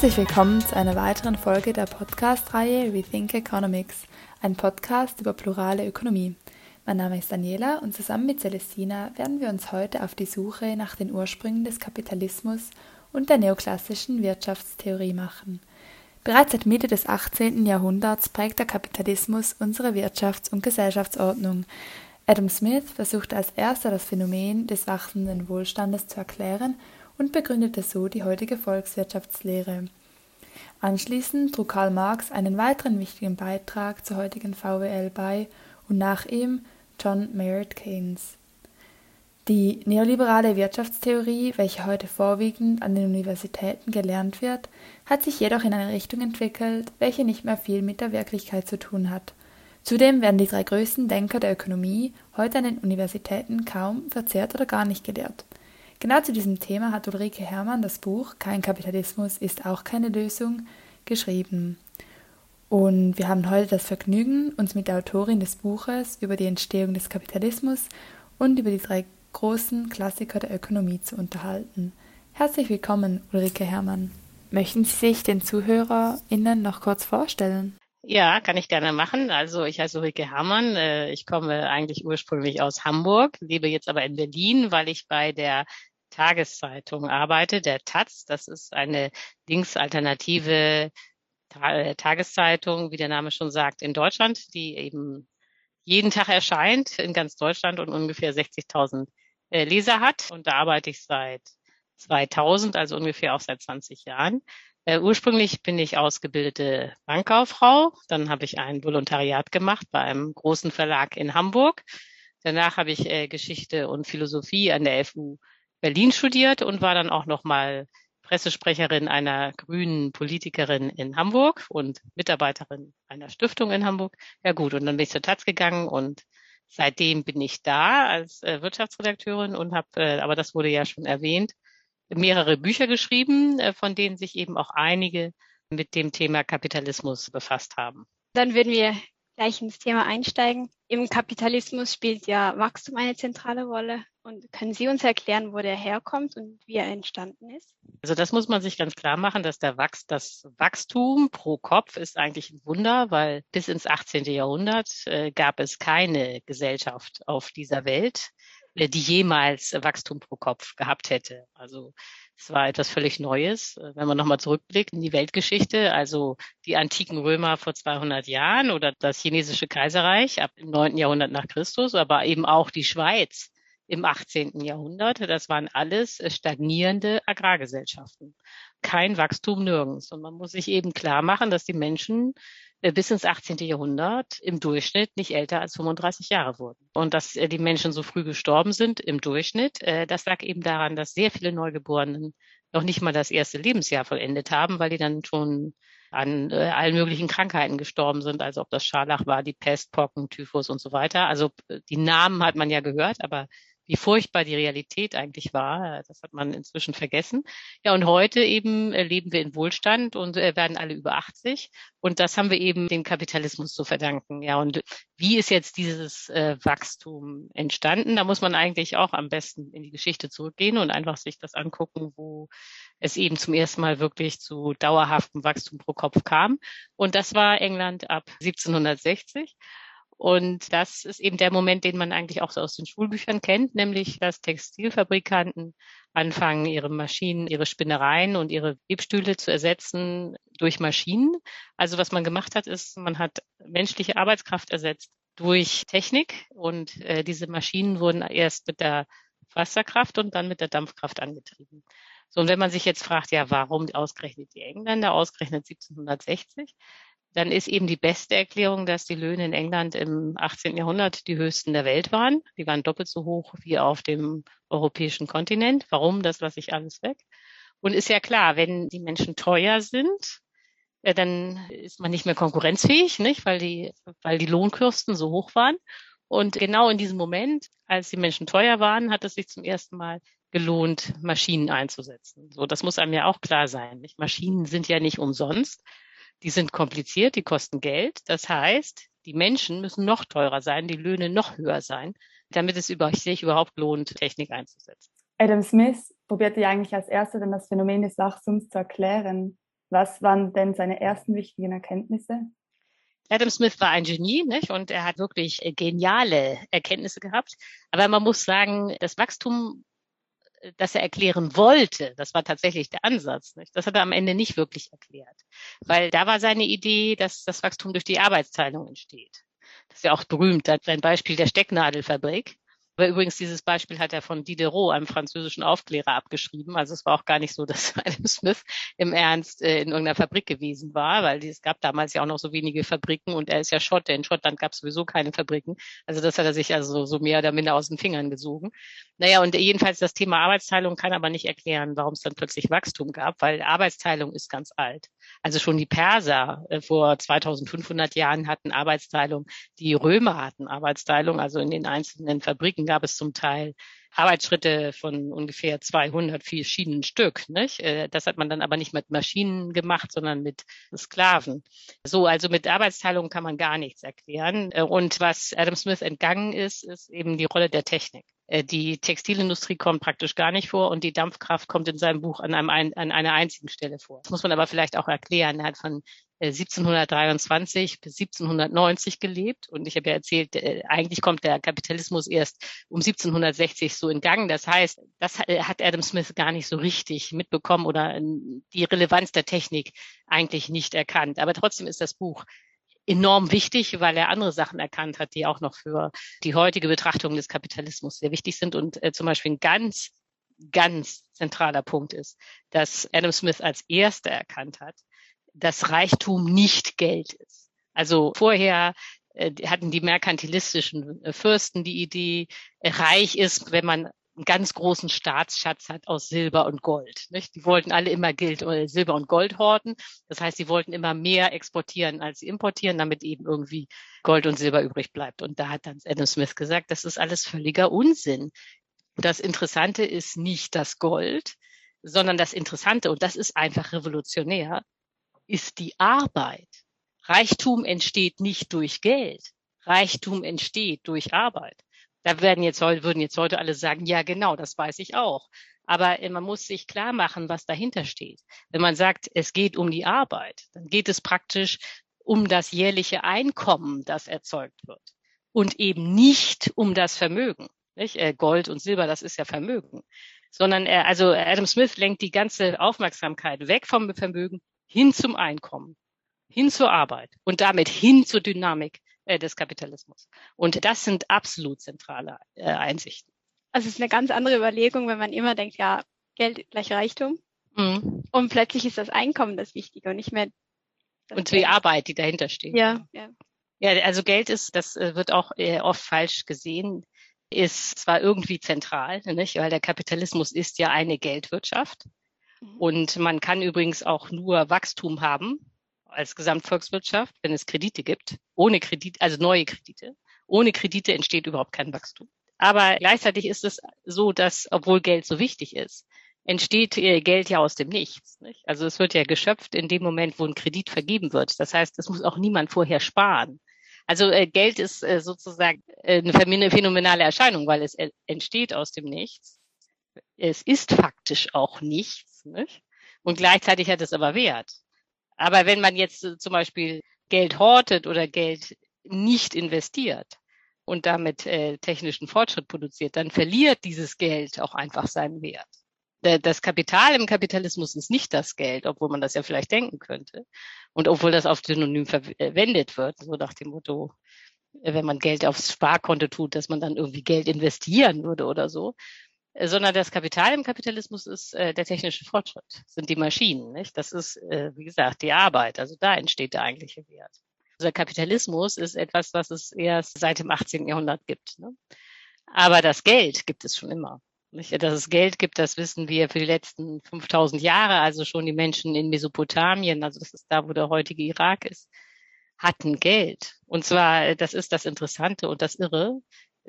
Herzlich willkommen zu einer weiteren Folge der Podcast-Reihe Rethink Economics, ein Podcast über plurale Ökonomie. Mein Name ist Daniela und zusammen mit Celestina werden wir uns heute auf die Suche nach den Ursprüngen des Kapitalismus und der neoklassischen Wirtschaftstheorie machen. Bereits seit Mitte des 18. Jahrhunderts prägt der Kapitalismus unsere Wirtschafts- und Gesellschaftsordnung. Adam Smith versuchte als erster das Phänomen des wachsenden Wohlstandes zu erklären und begründete so die heutige Volkswirtschaftslehre. Anschließend trug Karl Marx einen weiteren wichtigen Beitrag zur heutigen VWL bei und nach ihm John Maynard Keynes. Die neoliberale Wirtschaftstheorie, welche heute vorwiegend an den Universitäten gelernt wird, hat sich jedoch in eine Richtung entwickelt, welche nicht mehr viel mit der Wirklichkeit zu tun hat. Zudem werden die drei größten Denker der Ökonomie heute an den Universitäten kaum verzehrt oder gar nicht gelehrt. Genau zu diesem Thema hat Ulrike Herrmann das Buch Kein Kapitalismus ist auch keine Lösung geschrieben. Und wir haben heute das Vergnügen, uns mit der Autorin des Buches über die Entstehung des Kapitalismus und über die drei großen Klassiker der Ökonomie zu unterhalten. Herzlich willkommen, Ulrike Herrmann. Möchten Sie sich den ZuhörerInnen noch kurz vorstellen? Ja, kann ich gerne machen. Also ich heiße Ulrike Herrmann. Äh, ich komme eigentlich ursprünglich aus Hamburg, lebe jetzt aber in Berlin, weil ich bei der Tageszeitung arbeite, der Taz. Das ist eine linksalternative äh, Tageszeitung, wie der Name schon sagt, in Deutschland, die eben jeden Tag erscheint in ganz Deutschland und ungefähr 60.000 äh, Leser hat. Und da arbeite ich seit 2000, also ungefähr auch seit 20 Jahren. Äh, ursprünglich bin ich ausgebildete Bankkauffrau. Dann habe ich ein Volontariat gemacht bei einem großen Verlag in Hamburg. Danach habe ich Geschichte und Philosophie an der FU Berlin studiert und war dann auch noch mal Pressesprecherin einer grünen Politikerin in Hamburg und Mitarbeiterin einer Stiftung in Hamburg. Ja gut, und dann bin ich zur Taz gegangen und seitdem bin ich da als äh, Wirtschaftsredakteurin und habe, äh, aber das wurde ja schon erwähnt, mehrere Bücher geschrieben, äh, von denen sich eben auch einige mit dem Thema Kapitalismus befasst haben. Dann würden wir gleich ins Thema einsteigen. Im Kapitalismus spielt ja Wachstum eine zentrale Rolle. Und können Sie uns erklären, wo der herkommt und wie er entstanden ist? Also das muss man sich ganz klar machen, dass der Wachs, das Wachstum pro Kopf ist eigentlich ein Wunder, weil bis ins 18. Jahrhundert äh, gab es keine Gesellschaft auf dieser Welt, die jemals Wachstum pro Kopf gehabt hätte. Also es war etwas völlig Neues, äh, wenn man nochmal zurückblickt in die Weltgeschichte, also die antiken Römer vor 200 Jahren oder das chinesische Kaiserreich ab dem 9. Jahrhundert nach Christus, aber eben auch die Schweiz im 18. Jahrhundert. Das waren alles äh, stagnierende Agrargesellschaften. Kein Wachstum nirgends. Und man muss sich eben klar machen, dass die Menschen äh, bis ins 18. Jahrhundert im Durchschnitt nicht älter als 35 Jahre wurden. Und dass äh, die Menschen so früh gestorben sind im Durchschnitt, äh, das lag eben daran, dass sehr viele Neugeborenen noch nicht mal das erste Lebensjahr vollendet haben, weil die dann schon an äh, allen möglichen Krankheiten gestorben sind, also ob das Scharlach war, die Pest, Pocken, Typhus und so weiter. Also die Namen hat man ja gehört, aber wie furchtbar die Realität eigentlich war. Das hat man inzwischen vergessen. Ja, und heute eben äh, leben wir in Wohlstand und äh, werden alle über 80. Und das haben wir eben dem Kapitalismus zu verdanken. Ja, und wie ist jetzt dieses äh, Wachstum entstanden? Da muss man eigentlich auch am besten in die Geschichte zurückgehen und einfach sich das angucken, wo es eben zum ersten Mal wirklich zu dauerhaftem Wachstum pro Kopf kam. Und das war England ab 1760. Und das ist eben der Moment, den man eigentlich auch so aus den Schulbüchern kennt, nämlich dass Textilfabrikanten anfangen, ihre Maschinen, ihre Spinnereien und ihre Webstühle zu ersetzen durch Maschinen. Also was man gemacht hat, ist, man hat menschliche Arbeitskraft ersetzt durch Technik und äh, diese Maschinen wurden erst mit der Wasserkraft und dann mit der Dampfkraft angetrieben. So, und wenn man sich jetzt fragt, ja, warum ausgerechnet die Engländer, ausgerechnet 1760, dann ist eben die beste Erklärung, dass die Löhne in England im 18. Jahrhundert die höchsten der Welt waren. Die waren doppelt so hoch wie auf dem europäischen Kontinent. Warum? Das lasse ich alles weg. Und ist ja klar, wenn die Menschen teuer sind, äh, dann ist man nicht mehr konkurrenzfähig, nicht? Weil die, weil die Lohnkürsten so hoch waren. Und genau in diesem Moment, als die Menschen teuer waren, hat es sich zum ersten Mal gelohnt, Maschinen einzusetzen. So, das muss einem ja auch klar sein. Nicht? Maschinen sind ja nicht umsonst die sind kompliziert, die kosten Geld. Das heißt, die Menschen müssen noch teurer sein, die Löhne noch höher sein, damit es sich überhaupt lohnt, Technik einzusetzen. Adam Smith probierte ja eigentlich als erster dann das Phänomen des Wachstums zu erklären. Was waren denn seine ersten wichtigen Erkenntnisse? Adam Smith war ein Genie nicht? und er hat wirklich geniale Erkenntnisse gehabt. Aber man muss sagen, das Wachstum, das er erklären wollte, das war tatsächlich der Ansatz. Nicht? Das hat er am Ende nicht wirklich erklärt. Weil da war seine Idee, dass das Wachstum durch die Arbeitsteilung entsteht. Das ist ja auch berühmt, sein Beispiel der Stecknadelfabrik. Aber übrigens, dieses Beispiel hat er von Diderot, einem französischen Aufklärer, abgeschrieben. Also es war auch gar nicht so, dass Adam Smith im Ernst äh, in irgendeiner Fabrik gewesen war, weil es gab damals ja auch noch so wenige Fabriken und er ist ja Schotte. In Schottland gab es sowieso keine Fabriken. Also das hat er sich also so mehr oder minder aus den Fingern gesogen. Naja, und jedenfalls das Thema Arbeitsteilung kann aber nicht erklären, warum es dann plötzlich Wachstum gab, weil Arbeitsteilung ist ganz alt. Also schon die Perser äh, vor 2500 Jahren hatten Arbeitsteilung, die Römer hatten Arbeitsteilung, also in den einzelnen Fabriken gab es zum Teil Arbeitsschritte von ungefähr 200 verschiedenen Stück. Nicht? Äh, das hat man dann aber nicht mit Maschinen gemacht, sondern mit Sklaven. So, also mit Arbeitsteilung kann man gar nichts erklären. Äh, und was Adam Smith entgangen ist, ist eben die Rolle der Technik. Äh, die Textilindustrie kommt praktisch gar nicht vor und die Dampfkraft kommt in seinem Buch an, einem, an einer einzigen Stelle vor. Das muss man aber vielleicht auch erklären. Er hat von 1723 äh, bis 1790 gelebt und ich habe ja erzählt, äh, eigentlich kommt der Kapitalismus erst um 1760 so in Gang. Das heißt, das hat Adam Smith gar nicht so richtig mitbekommen oder die Relevanz der Technik eigentlich nicht erkannt. Aber trotzdem ist das Buch enorm wichtig, weil er andere Sachen erkannt hat, die auch noch für die heutige Betrachtung des Kapitalismus sehr wichtig sind. Und äh, zum Beispiel ein ganz, ganz zentraler Punkt ist, dass Adam Smith als erster erkannt hat, dass Reichtum nicht Geld ist. Also vorher äh, hatten die merkantilistischen äh, Fürsten die Idee, reich ist, wenn man einen ganz großen Staatsschatz hat aus Silber und Gold. Die wollten alle immer Geld, äh, Silber und Gold horten. Das heißt, sie wollten immer mehr exportieren, als sie importieren, damit eben irgendwie Gold und Silber übrig bleibt. Und da hat dann Adam Smith gesagt, das ist alles völliger Unsinn. Das Interessante ist nicht das Gold, sondern das Interessante, und das ist einfach revolutionär, ist die Arbeit. Reichtum entsteht nicht durch Geld. Reichtum entsteht durch Arbeit. Da werden jetzt, würden jetzt heute alle sagen, ja genau, das weiß ich auch. Aber äh, man muss sich klar machen, was dahinter steht. Wenn man sagt, es geht um die Arbeit, dann geht es praktisch um das jährliche Einkommen, das erzeugt wird. Und eben nicht um das Vermögen. Nicht? Äh, Gold und Silber, das ist ja Vermögen. Sondern er, also Adam Smith lenkt die ganze Aufmerksamkeit weg vom Vermögen hin zum Einkommen, hin zur Arbeit und damit hin zur Dynamik äh, des Kapitalismus. Und das sind absolut zentrale äh, Einsichten. Also es ist eine ganz andere Überlegung, wenn man immer denkt, ja, Geld gleich Reichtum. Mhm. Und plötzlich ist das Einkommen das Wichtige und nicht mehr und die Arbeit, die dahinter steht. Ja, ja. Ja, also Geld ist, das äh, wird auch oft falsch gesehen, ist zwar irgendwie zentral, nicht? weil der Kapitalismus ist ja eine Geldwirtschaft. Mhm. Und man kann übrigens auch nur Wachstum haben, als Gesamtvolkswirtschaft, wenn es Kredite gibt. Ohne Kredite, also neue Kredite. Ohne Kredite entsteht überhaupt kein Wachstum. Aber gleichzeitig ist es so, dass, obwohl Geld so wichtig ist, entsteht äh, Geld ja aus dem Nichts. Nicht? Also es wird ja geschöpft in dem Moment, wo ein Kredit vergeben wird. Das heißt, es muss auch niemand vorher sparen. Also äh, Geld ist äh, sozusagen eine phänomenale Erscheinung, weil es entsteht aus dem Nichts. Es ist faktisch auch nichts. Nicht? Und gleichzeitig hat es aber Wert. Aber wenn man jetzt äh, zum Beispiel Geld hortet oder Geld nicht investiert und damit äh, technischen Fortschritt produziert, dann verliert dieses Geld auch einfach seinen Wert. Das Kapital im Kapitalismus ist nicht das Geld, obwohl man das ja vielleicht denken könnte. Und obwohl das auf Synonym verwendet wird, so nach dem Motto, äh, wenn man Geld aufs Sparkonto tut, dass man dann irgendwie Geld investieren würde oder so. Äh, sondern das Kapital im Kapitalismus ist äh, der technische Fortschritt, sind die Maschinen. Nicht? Das ist, äh, wie gesagt, die Arbeit. Also da entsteht der eigentliche Wert. Also der Kapitalismus ist etwas, was es erst seit dem 18. Jahrhundert gibt. Ne? Aber das Geld gibt es schon immer. Nicht? Dass es Geld gibt, das wissen wir für die letzten 5000 Jahre. Also schon die Menschen in Mesopotamien, also das ist da, wo der heutige Irak ist, hatten Geld. Und zwar, das ist das Interessante und das Irre,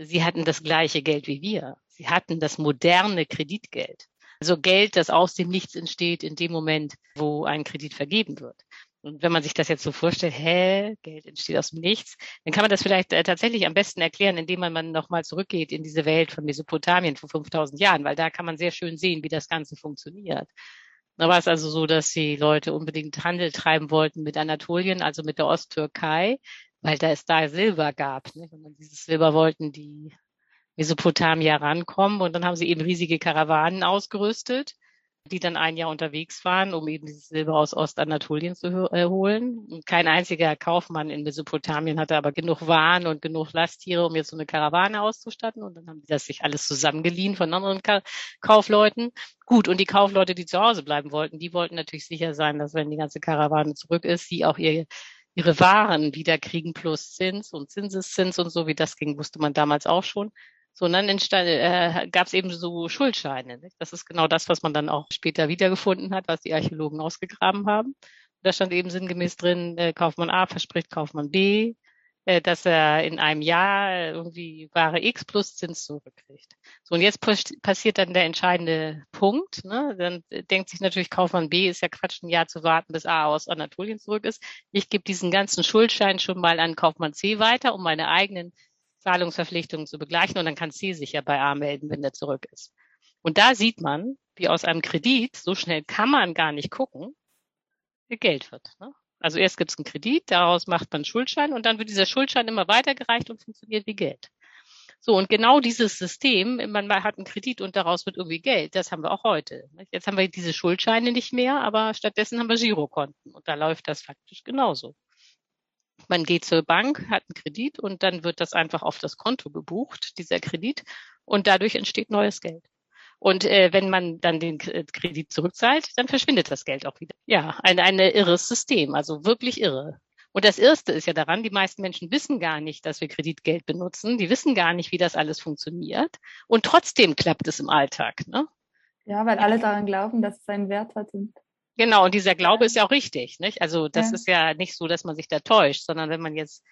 sie hatten das gleiche Geld wie wir. Sie hatten das moderne Kreditgeld. Also Geld, das aus dem Nichts entsteht in dem Moment, wo ein Kredit vergeben wird. Und wenn man sich das jetzt so vorstellt, hä, Geld entsteht aus dem Nichts, dann kann man das vielleicht äh, tatsächlich am besten erklären, indem man, man nochmal zurückgeht in diese Welt von Mesopotamien vor 5000 Jahren, weil da kann man sehr schön sehen, wie das Ganze funktioniert. Da war es also so, dass die Leute unbedingt Handel treiben wollten mit Anatolien, also mit der Osttürkei, weil da es da Silber gab. Nicht? Und dieses Silber wollten die Mesopotamier rankommen und dann haben sie eben riesige Karawanen ausgerüstet die dann ein Jahr unterwegs waren, um eben dieses Silber aus Ostanatolien zu äh, holen. Und kein einziger Kaufmann in Mesopotamien hatte aber genug Waren und genug Lasttiere, um jetzt so eine Karawane auszustatten. Und dann haben die das sich alles zusammengeliehen von anderen Ka Kaufleuten. Gut, und die Kaufleute, die zu Hause bleiben wollten, die wollten natürlich sicher sein, dass wenn die ganze Karawane zurück ist, sie auch ihr ihre Waren wieder kriegen plus Zins und Zinseszins und so, wie das ging, wusste man damals auch schon. So, und dann äh, gab es eben so Schuldscheine. Nicht? Das ist genau das, was man dann auch später wiedergefunden hat, was die Archäologen ausgegraben haben. Da stand eben sinngemäß drin, äh, Kaufmann A verspricht Kaufmann B, dass er in einem Jahr irgendwie Ware X plus Zins zurückkriegt. So, und jetzt passiert dann der entscheidende Punkt. Ne? Dann denkt sich natürlich Kaufmann B, ist ja Quatsch, ein Jahr zu warten, bis A aus Anatolien zurück ist. Ich gebe diesen ganzen Schuldschein schon mal an Kaufmann C weiter, um meine eigenen Zahlungsverpflichtungen zu begleichen und dann kann sie sich ja bei A melden, wenn der zurück ist. Und da sieht man, wie aus einem Kredit, so schnell kann man gar nicht gucken, Geld wird. Ne? Also erst gibt es einen Kredit, daraus macht man einen Schuldschein und dann wird dieser Schuldschein immer weitergereicht und funktioniert wie Geld. So, und genau dieses System, man hat einen Kredit und daraus wird irgendwie Geld, das haben wir auch heute. Jetzt haben wir diese Schuldscheine nicht mehr, aber stattdessen haben wir Girokonten und da läuft das faktisch genauso. Man geht zur Bank, hat einen Kredit und dann wird das einfach auf das Konto gebucht, dieser Kredit, und dadurch entsteht neues Geld. Und äh, wenn man dann den äh, Kredit zurückzahlt, dann verschwindet das Geld auch wieder. Ja, ein, ein irres System, also wirklich irre. Und das Erste ist ja daran, die meisten Menschen wissen gar nicht, dass wir Kreditgeld benutzen. Die wissen gar nicht, wie das alles funktioniert. Und trotzdem klappt es im Alltag. Ne? Ja, weil alle daran glauben, dass es einen Wert hat. Und Genau, und dieser Glaube ist ja auch richtig. Nicht? Also das ja. ist ja nicht so, dass man sich da täuscht, sondern wenn man jetzt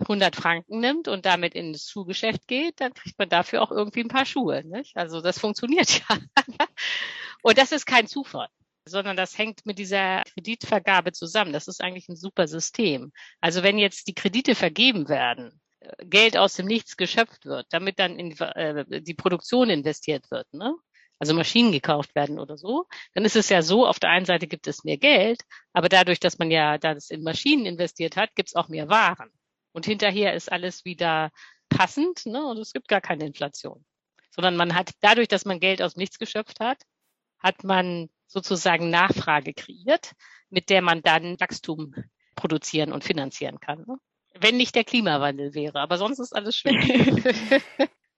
100 Franken nimmt und damit ins Schuhgeschäft geht, dann kriegt man dafür auch irgendwie ein paar Schuhe. Nicht? Also das funktioniert ja. und das ist kein Zufall, sondern das hängt mit dieser Kreditvergabe zusammen. Das ist eigentlich ein super System. Also wenn jetzt die Kredite vergeben werden, äh, Geld aus dem Nichts geschöpft wird, damit dann in äh, die Produktion investiert wird, ne? also Maschinen gekauft werden oder so, dann ist es ja so, auf der einen Seite gibt es mehr Geld, aber dadurch, dass man ja das in Maschinen investiert hat, gibt es auch mehr Waren. Und hinterher ist alles wieder passend ne? und es gibt gar keine Inflation. Sondern man hat dadurch, dass man Geld aus nichts geschöpft hat, hat man sozusagen Nachfrage kreiert, mit der man dann Wachstum produzieren und finanzieren kann. Ne? Wenn nicht der Klimawandel wäre, aber sonst ist alles schön.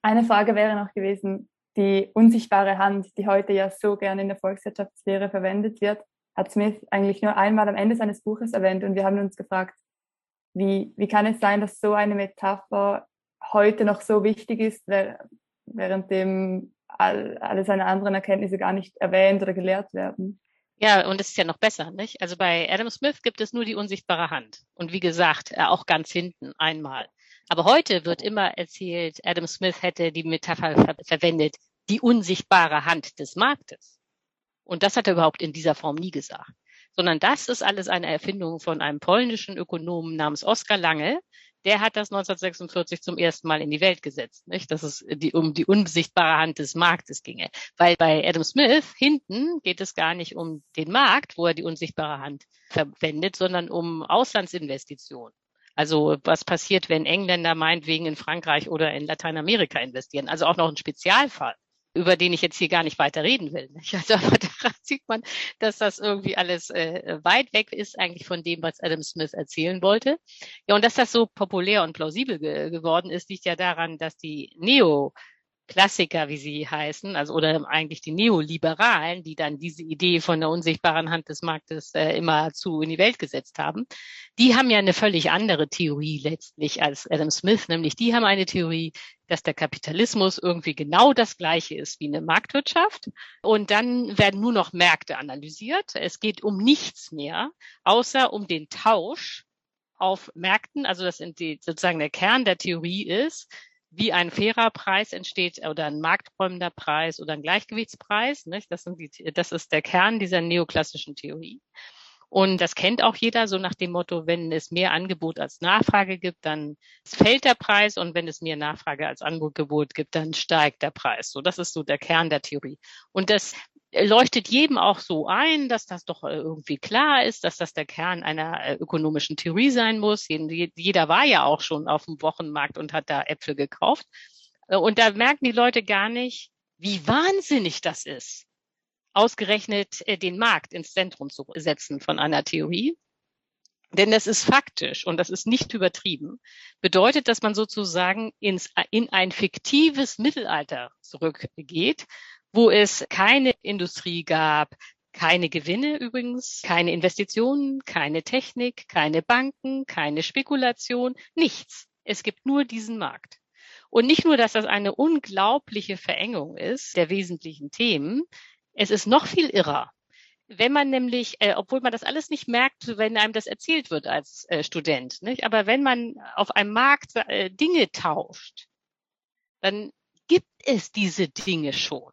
Eine Frage wäre noch gewesen, die unsichtbare Hand, die heute ja so gerne in der Volkswirtschaftslehre verwendet wird, hat Smith eigentlich nur einmal am Ende seines Buches erwähnt und wir haben uns gefragt, wie, wie kann es sein, dass so eine Metapher heute noch so wichtig ist, währenddem all, alle seine anderen Erkenntnisse gar nicht erwähnt oder gelehrt werden? Ja, und es ist ja noch besser, nicht? Also bei Adam Smith gibt es nur die unsichtbare Hand. Und wie gesagt, äh, auch ganz hinten einmal. Aber heute wird immer erzählt, Adam Smith hätte die Metapher ver verwendet, die unsichtbare Hand des Marktes. Und das hat er überhaupt in dieser Form nie gesagt. Sondern das ist alles eine Erfindung von einem polnischen Ökonomen namens Oskar Lange. Der hat das 1946 zum ersten Mal in die Welt gesetzt, nicht? Dass es die, um die unsichtbare Hand des Marktes ginge. Weil bei Adam Smith hinten geht es gar nicht um den Markt, wo er die unsichtbare Hand verwendet, sondern um Auslandsinvestitionen. Also was passiert, wenn Engländer meinetwegen in Frankreich oder in Lateinamerika investieren? Also auch noch ein Spezialfall über den ich jetzt hier gar nicht weiter reden will. Also aber daran sieht man, dass das irgendwie alles äh, weit weg ist eigentlich von dem, was Adam Smith erzählen wollte. Ja, und dass das so populär und plausibel ge geworden ist, liegt ja daran, dass die Neo Klassiker, wie sie heißen, also oder eigentlich die Neoliberalen, die dann diese Idee von der unsichtbaren Hand des Marktes äh, immer zu in die Welt gesetzt haben, die haben ja eine völlig andere Theorie letztlich als Adam Smith, nämlich die haben eine Theorie, dass der Kapitalismus irgendwie genau das gleiche ist wie eine Marktwirtschaft und dann werden nur noch Märkte analysiert. Es geht um nichts mehr, außer um den Tausch auf Märkten, also das sind die, sozusagen der Kern der Theorie ist, wie ein fairer Preis entsteht oder ein markträumender Preis oder ein Gleichgewichtspreis. Nicht? Das, sind die, das ist der Kern dieser neoklassischen Theorie. Und das kennt auch jeder so nach dem Motto, wenn es mehr Angebot als Nachfrage gibt, dann fällt der Preis und wenn es mehr Nachfrage als Angebot gibt, dann steigt der Preis. So, das ist so der Kern der Theorie. Und das leuchtet jedem auch so ein, dass das doch irgendwie klar ist, dass das der Kern einer ökonomischen Theorie sein muss. Jeder war ja auch schon auf dem Wochenmarkt und hat da Äpfel gekauft. Und da merken die Leute gar nicht, wie wahnsinnig das ist, ausgerechnet den Markt ins Zentrum zu setzen von einer Theorie. Denn das ist faktisch und das ist nicht übertrieben. Bedeutet, dass man sozusagen ins, in ein fiktives Mittelalter zurückgeht, wo es keine Industrie gab, keine Gewinne übrigens, keine Investitionen, keine Technik, keine Banken, keine Spekulation, nichts. Es gibt nur diesen Markt. Und nicht nur, dass das eine unglaubliche Verengung ist der wesentlichen Themen, es ist noch viel irrer wenn man nämlich, äh, obwohl man das alles nicht merkt, wenn einem das erzählt wird als äh, Student, nicht? aber wenn man auf einem Markt äh, Dinge tauscht, dann gibt es diese Dinge schon.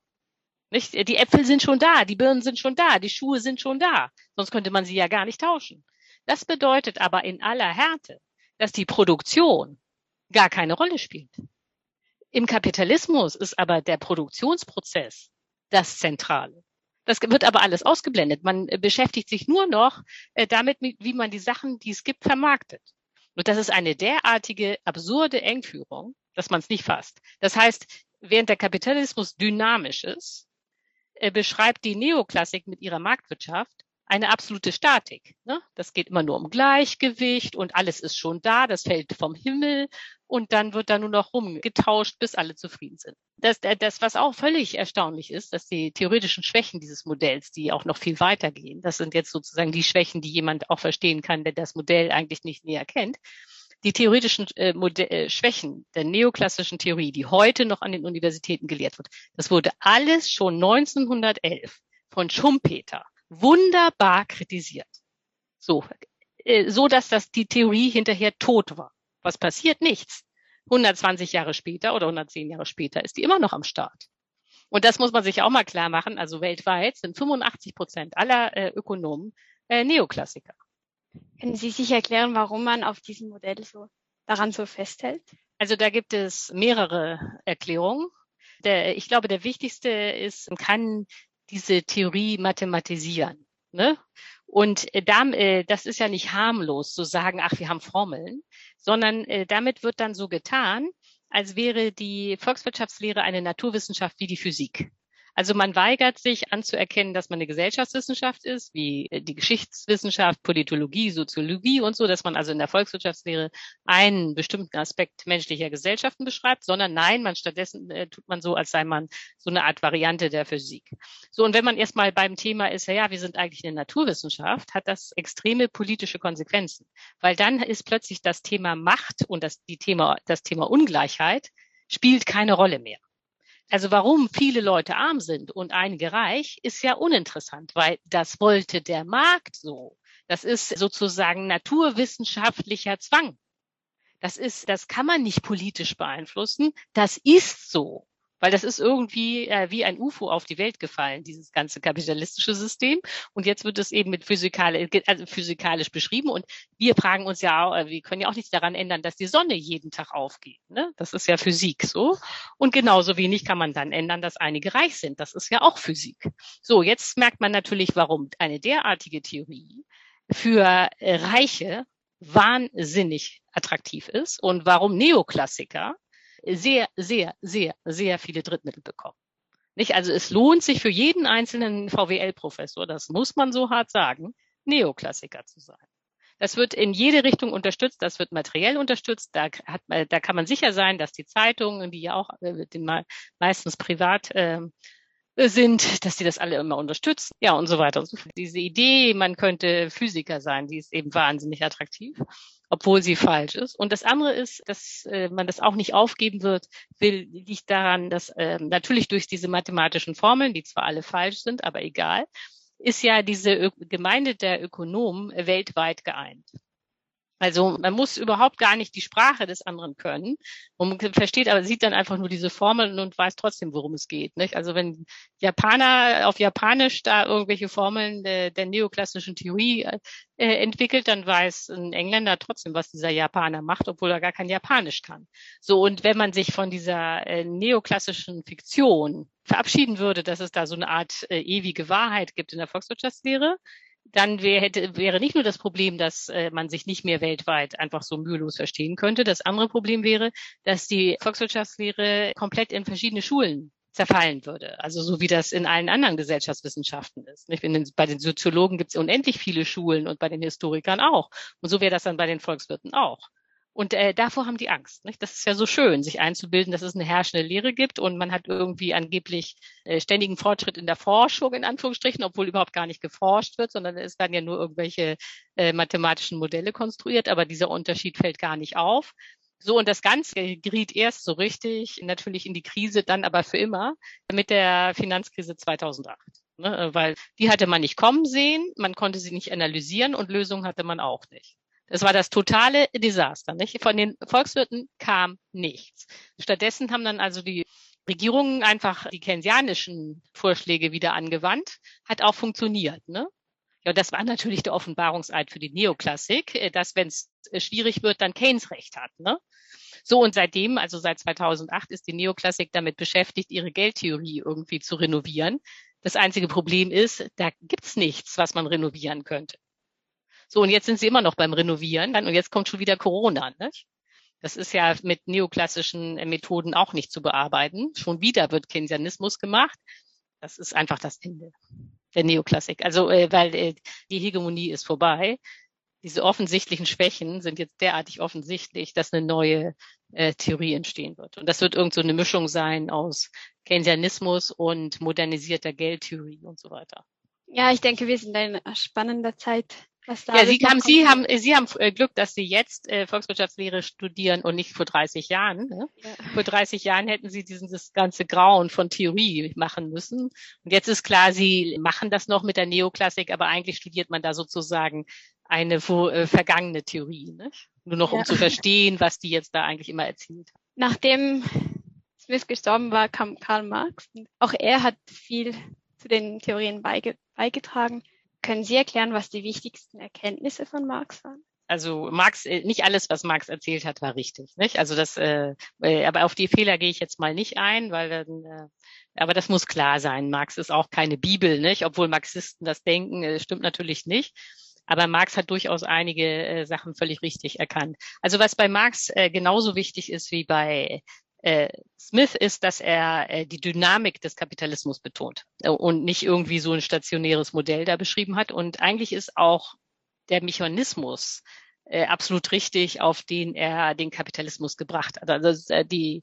Nicht? Die Äpfel sind schon da, die Birnen sind schon da, die Schuhe sind schon da. Sonst könnte man sie ja gar nicht tauschen. Das bedeutet aber in aller Härte, dass die Produktion gar keine Rolle spielt. Im Kapitalismus ist aber der Produktionsprozess das Zentrale. Das wird aber alles ausgeblendet. Man äh, beschäftigt sich nur noch äh, damit, wie man die Sachen, die es gibt, vermarktet. Und das ist eine derartige absurde Engführung, dass man es nicht fasst. Das heißt, während der Kapitalismus dynamisch ist, äh, beschreibt die Neoklassik mit ihrer Marktwirtschaft eine absolute Statik. Ne? Das geht immer nur um Gleichgewicht und alles ist schon da, das fällt vom Himmel und dann wird da nur noch rumgetauscht, bis alle zufrieden sind. Das, das, was auch völlig erstaunlich ist, dass die theoretischen Schwächen dieses Modells, die auch noch viel weiter gehen, das sind jetzt sozusagen die Schwächen, die jemand auch verstehen kann, der das Modell eigentlich nicht näher kennt. Die theoretischen äh, Modell, äh, Schwächen der neoklassischen Theorie, die heute noch an den Universitäten gelehrt wird, das wurde alles schon 1911 von Schumpeter wunderbar kritisiert. So, äh, so dass das die Theorie hinterher tot war. Was passiert? Nichts. 120 Jahre später oder 110 Jahre später ist die immer noch am Start. Und das muss man sich auch mal klar machen. Also weltweit sind 85 Prozent aller äh, Ökonomen äh, Neoklassiker. Können Sie sich erklären, warum man auf diesem Modell so daran so festhält? Also da gibt es mehrere Erklärungen. Der, ich glaube, der wichtigste ist, man kann diese Theorie mathematisieren. Ne? Und äh, äh, das ist ja nicht harmlos zu sagen, ach, wir haben Formeln, sondern äh, damit wird dann so getan, als wäre die Volkswirtschaftslehre eine Naturwissenschaft wie die Physik. Also man weigert sich anzuerkennen, dass man eine Gesellschaftswissenschaft ist, wie äh, die Geschichtswissenschaft, Politologie, Soziologie und so, dass man also in der Volkswirtschaftslehre einen bestimmten Aspekt menschlicher Gesellschaften beschreibt, sondern nein, man stattdessen äh, tut man so, als sei man so eine Art Variante der Physik. So, und wenn man erstmal beim Thema ist, ja, wir sind eigentlich eine Naturwissenschaft, hat das extreme politische Konsequenzen. Weil dann ist plötzlich das Thema Macht und das, die Thema, das Thema Ungleichheit spielt keine Rolle mehr. Also warum viele Leute arm sind und einige reich, ist ja uninteressant, weil das wollte der Markt so. Das ist sozusagen naturwissenschaftlicher Zwang. Das ist, das kann man nicht politisch beeinflussen. Das ist so weil das ist irgendwie äh, wie ein UFO auf die Welt gefallen, dieses ganze kapitalistische System. Und jetzt wird es eben mit physikalisch, also physikalisch beschrieben. Und wir fragen uns ja äh, wir können ja auch nichts daran ändern, dass die Sonne jeden Tag aufgeht. Ne? Das ist ja Physik so. Und genauso wenig kann man dann ändern, dass einige reich sind. Das ist ja auch Physik. So, jetzt merkt man natürlich, warum eine derartige Theorie für äh, Reiche wahnsinnig attraktiv ist und warum Neoklassiker sehr, sehr, sehr, sehr viele Drittmittel bekommen. Nicht? Also es lohnt sich für jeden einzelnen VWL-Professor, das muss man so hart sagen, Neoklassiker zu sein. Das wird in jede Richtung unterstützt, das wird materiell unterstützt. Da, hat, da kann man sicher sein, dass die Zeitungen, die ja auch äh, meistens privat äh, sind, dass die das alle immer unterstützen, ja und so weiter und so fort. Diese Idee, man könnte Physiker sein, die ist eben wahnsinnig attraktiv, obwohl sie falsch ist. Und das andere ist, dass äh, man das auch nicht aufgeben wird, will, liegt daran, dass äh, natürlich durch diese mathematischen Formeln, die zwar alle falsch sind, aber egal, ist ja diese Gemeinde der Ökonomen weltweit geeint. Also man muss überhaupt gar nicht die Sprache des anderen können. Man versteht aber, sieht dann einfach nur diese Formeln und weiß trotzdem, worum es geht. Nicht? Also wenn Japaner auf Japanisch da irgendwelche Formeln der, der neoklassischen Theorie äh, entwickelt, dann weiß ein Engländer trotzdem, was dieser Japaner macht, obwohl er gar kein Japanisch kann. So, und wenn man sich von dieser äh, neoklassischen Fiktion verabschieden würde, dass es da so eine Art äh, ewige Wahrheit gibt in der Volkswirtschaftslehre, dann wär, hätte, wäre nicht nur das Problem, dass äh, man sich nicht mehr weltweit einfach so mühelos verstehen könnte. Das andere Problem wäre, dass die Volkswirtschaftslehre komplett in verschiedene Schulen zerfallen würde. Also so wie das in allen anderen Gesellschaftswissenschaften ist. Finde, bei den Soziologen gibt es unendlich viele Schulen und bei den Historikern auch. Und so wäre das dann bei den Volkswirten auch. Und äh, davor haben die Angst. Nicht? Das ist ja so schön, sich einzubilden, dass es eine herrschende Lehre gibt und man hat irgendwie angeblich äh, ständigen Fortschritt in der Forschung, in Anführungsstrichen, obwohl überhaupt gar nicht geforscht wird, sondern es werden ja nur irgendwelche äh, mathematischen Modelle konstruiert, aber dieser Unterschied fällt gar nicht auf. So, und das Ganze geriet erst so richtig natürlich in die Krise, dann aber für immer mit der Finanzkrise 2008. Ne? Weil die hatte man nicht kommen sehen, man konnte sie nicht analysieren und Lösungen hatte man auch nicht. Es war das totale Desaster. Nicht? Von den Volkswirten kam nichts. Stattdessen haben dann also die Regierungen einfach die keynesianischen Vorschläge wieder angewandt. Hat auch funktioniert. Ne? Ja, das war natürlich der Offenbarungseid für die Neoklassik, äh, dass wenn es äh, schwierig wird, dann Keynes recht hat. Ne? So und seitdem, also seit 2008, ist die Neoklassik damit beschäftigt, ihre Geldtheorie irgendwie zu renovieren. Das einzige Problem ist, da gibt's nichts, was man renovieren könnte. So, und jetzt sind sie immer noch beim Renovieren und jetzt kommt schon wieder Corona. Nicht? Das ist ja mit neoklassischen äh, Methoden auch nicht zu bearbeiten. Schon wieder wird Keynesianismus gemacht. Das ist einfach das Ende der Neoklassik. Also, äh, weil äh, die Hegemonie ist vorbei. Diese offensichtlichen Schwächen sind jetzt derartig offensichtlich, dass eine neue äh, Theorie entstehen wird. Und das wird irgend so eine Mischung sein aus Keynesianismus und modernisierter Geldtheorie und so weiter. Ja, ich denke, wir sind in einer spannenden Zeit ja, Sie haben, Sie haben, Sie haben äh, Glück, dass Sie jetzt äh, Volkswirtschaftslehre studieren und nicht vor 30 Jahren. Ne? Ja. Vor 30 Jahren hätten Sie diesen, das ganze Grauen von Theorie machen müssen. Und jetzt ist klar, Sie machen das noch mit der Neoklassik, aber eigentlich studiert man da sozusagen eine äh, vergangene Theorie. Ne? Nur noch, um ja. zu verstehen, was die jetzt da eigentlich immer erzählt haben. Nachdem Smith gestorben war, kam Karl Marx. Auch er hat viel zu den Theorien beige beigetragen. Können Sie erklären, was die wichtigsten Erkenntnisse von Marx waren? also Marx, äh, nicht alles, was Marx erzählt hat, war richtig. Nicht? Also das, äh, äh, aber auf die Fehler gehe ich jetzt mal nicht ein, weil dann, äh, aber das muss klar sein. Marx ist auch keine Bibel, nicht? Obwohl Marxisten das denken, äh, stimmt natürlich nicht. Aber Marx hat durchaus einige äh, Sachen völlig richtig erkannt. Also was bei Marx äh, genauso wichtig ist wie bei äh, Smith ist, dass er äh, die Dynamik des Kapitalismus betont äh, und nicht irgendwie so ein stationäres Modell da beschrieben hat. Und eigentlich ist auch der Mechanismus äh, absolut richtig, auf den er den Kapitalismus gebracht hat. Also äh, die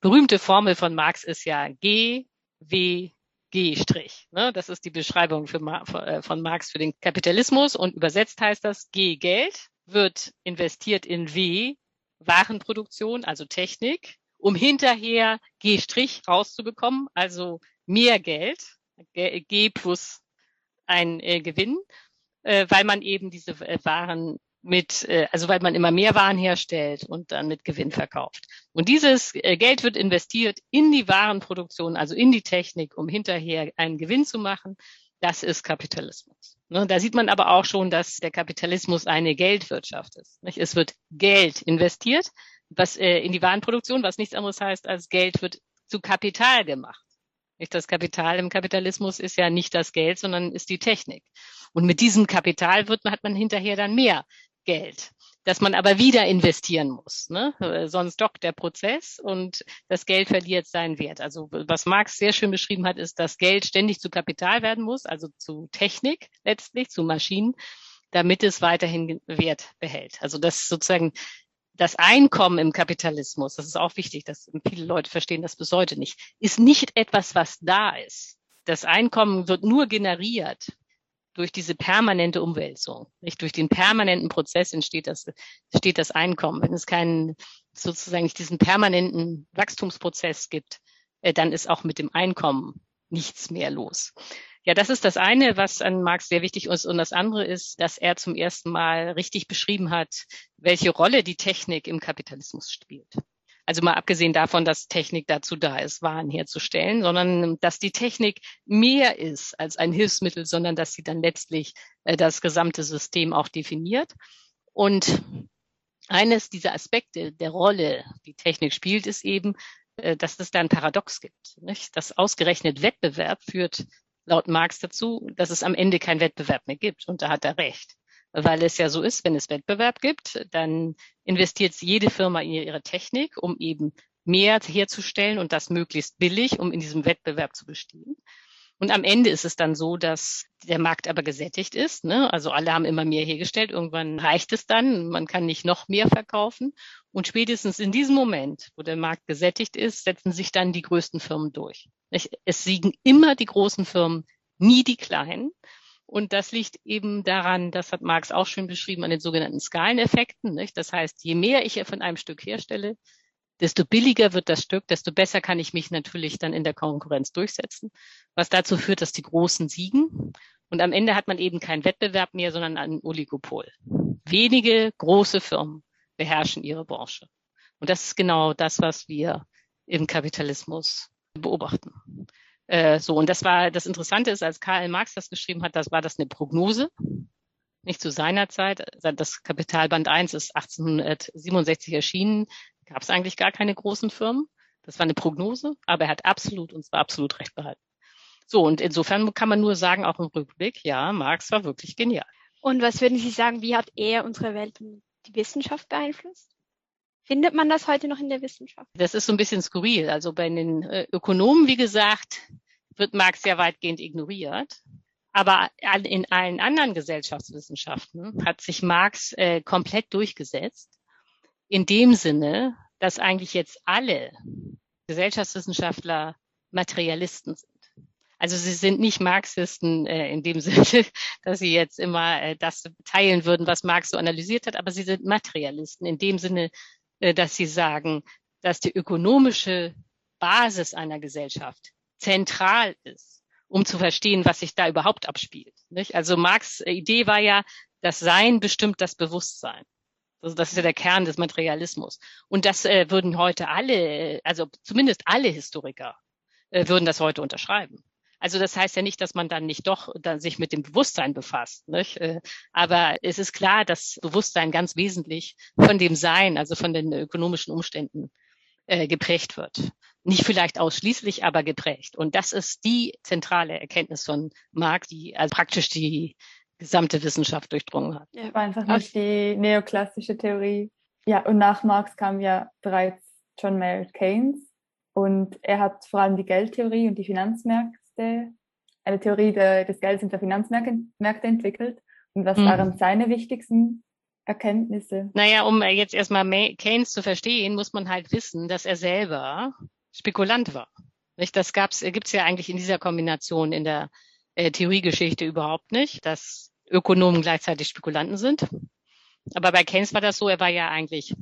berühmte Formel von Marx ist ja G, W, G Strich. Ne? Das ist die Beschreibung für, äh, von Marx für den Kapitalismus und übersetzt heißt das G Geld wird investiert in W Warenproduktion, also Technik um hinterher G' rauszubekommen, also mehr Geld, G plus ein äh, Gewinn, äh, weil man eben diese äh, Waren mit, äh, also weil man immer mehr Waren herstellt und dann mit Gewinn verkauft. Und dieses äh, Geld wird investiert in die Warenproduktion, also in die Technik, um hinterher einen Gewinn zu machen. Das ist Kapitalismus. Ne, da sieht man aber auch schon, dass der Kapitalismus eine Geldwirtschaft ist. Nicht? Es wird Geld investiert, was äh, in die Warenproduktion, was nichts anderes heißt, als Geld wird zu Kapital gemacht. Nicht das Kapital im Kapitalismus ist ja nicht das Geld, sondern ist die Technik. Und mit diesem Kapital wird, hat man hinterher dann mehr Geld, das man aber wieder investieren muss. Ne? Äh, sonst dockt der Prozess und das Geld verliert seinen Wert. Also was Marx sehr schön beschrieben hat, ist, dass Geld ständig zu Kapital werden muss, also zu Technik letztlich, zu Maschinen, damit es weiterhin Wert behält. Also das sozusagen das Einkommen im Kapitalismus, das ist auch wichtig, dass viele Leute verstehen das bis heute nicht, ist nicht etwas, was da ist. Das Einkommen wird nur generiert durch diese permanente Umwälzung. Nicht durch den permanenten Prozess entsteht das, entsteht das Einkommen. Wenn es keinen sozusagen nicht diesen permanenten Wachstumsprozess gibt, äh, dann ist auch mit dem Einkommen nichts mehr los. Ja, das ist das eine, was an Marx sehr wichtig ist. Und das andere ist, dass er zum ersten Mal richtig beschrieben hat, welche Rolle die Technik im Kapitalismus spielt. Also mal abgesehen davon, dass Technik dazu da ist, Waren herzustellen, sondern dass die Technik mehr ist als ein Hilfsmittel, sondern dass sie dann letztlich äh, das gesamte System auch definiert. Und eines dieser Aspekte der Rolle, die Technik spielt, ist eben, äh, dass es da ein Paradox gibt. Nicht? Dass ausgerechnet Wettbewerb führt laut Marx dazu, dass es am Ende keinen Wettbewerb mehr gibt. Und da hat er recht weil es ja so ist, wenn es Wettbewerb gibt, dann investiert jede Firma in ihre Technik, um eben mehr herzustellen und das möglichst billig, um in diesem Wettbewerb zu bestehen. Und am Ende ist es dann so, dass der Markt aber gesättigt ist. Ne? Also alle haben immer mehr hergestellt. Irgendwann reicht es dann. Man kann nicht noch mehr verkaufen. Und spätestens in diesem Moment, wo der Markt gesättigt ist, setzen sich dann die größten Firmen durch. Es siegen immer die großen Firmen, nie die kleinen. Und das liegt eben daran, das hat Marx auch schön beschrieben, an den sogenannten Skaleneffekten. Nicht? Das heißt, je mehr ich von einem Stück herstelle, desto billiger wird das Stück, desto besser kann ich mich natürlich dann in der Konkurrenz durchsetzen, was dazu führt, dass die Großen siegen. Und am Ende hat man eben keinen Wettbewerb mehr, sondern einen Oligopol. Wenige große Firmen beherrschen ihre Branche. Und das ist genau das, was wir im Kapitalismus beobachten. Äh, so, und das war, das Interessante ist, als Karl Marx das geschrieben hat, das war das eine Prognose. Nicht zu seiner Zeit. Das Kapitalband 1 ist 1867 erschienen. Gab es eigentlich gar keine großen Firmen. Das war eine Prognose, aber er hat absolut, und zwar absolut recht behalten. So, und insofern kann man nur sagen, auch im Rückblick, ja, Marx war wirklich genial. Und was würden Sie sagen, wie hat er unsere Welt und die Wissenschaft beeinflusst? Findet man das heute noch in der Wissenschaft? Das ist so ein bisschen skurril. Also bei den äh, Ökonomen, wie gesagt, wird Marx ja weitgehend ignoriert. Aber in allen anderen Gesellschaftswissenschaften hat sich Marx äh, komplett durchgesetzt. In dem Sinne, dass eigentlich jetzt alle Gesellschaftswissenschaftler Materialisten sind. Also sie sind nicht Marxisten äh, in dem Sinne, dass sie jetzt immer äh, das teilen würden, was Marx so analysiert hat, aber sie sind Materialisten in dem Sinne, äh, dass sie sagen, dass die ökonomische Basis einer Gesellschaft zentral ist, um zu verstehen, was sich da überhaupt abspielt. Nicht? Also Marx Idee war ja, das Sein bestimmt das Bewusstsein. Also das ist ja der Kern des Materialismus. Und das äh, würden heute alle, also zumindest alle Historiker, äh, würden das heute unterschreiben. Also das heißt ja nicht, dass man dann nicht doch dann sich mit dem Bewusstsein befasst. Nicht? Äh, aber es ist klar, dass Bewusstsein ganz wesentlich von dem Sein, also von den ökonomischen Umständen äh, geprägt wird. Nicht vielleicht ausschließlich, aber geprägt. Und das ist die zentrale Erkenntnis von Marx, die also praktisch die gesamte Wissenschaft durchdrungen hat. Ja, war einfach nicht die neoklassische Theorie. Ja, und nach Marx kam ja bereits John Maynard Keynes und er hat vor allem die Geldtheorie und die Finanzmärkte eine Theorie der, des Geldes und der Finanzmärkte entwickelt. Und was mhm. waren seine wichtigsten Erkenntnisse? Naja, um jetzt erstmal Keynes zu verstehen, muss man halt wissen, dass er selber Spekulant war. Nicht? Das gab's, gibt's ja eigentlich in dieser Kombination in der äh, Theoriegeschichte überhaupt nicht, dass Ökonomen gleichzeitig Spekulanten sind. Aber bei Keynes war das so, er war ja eigentlich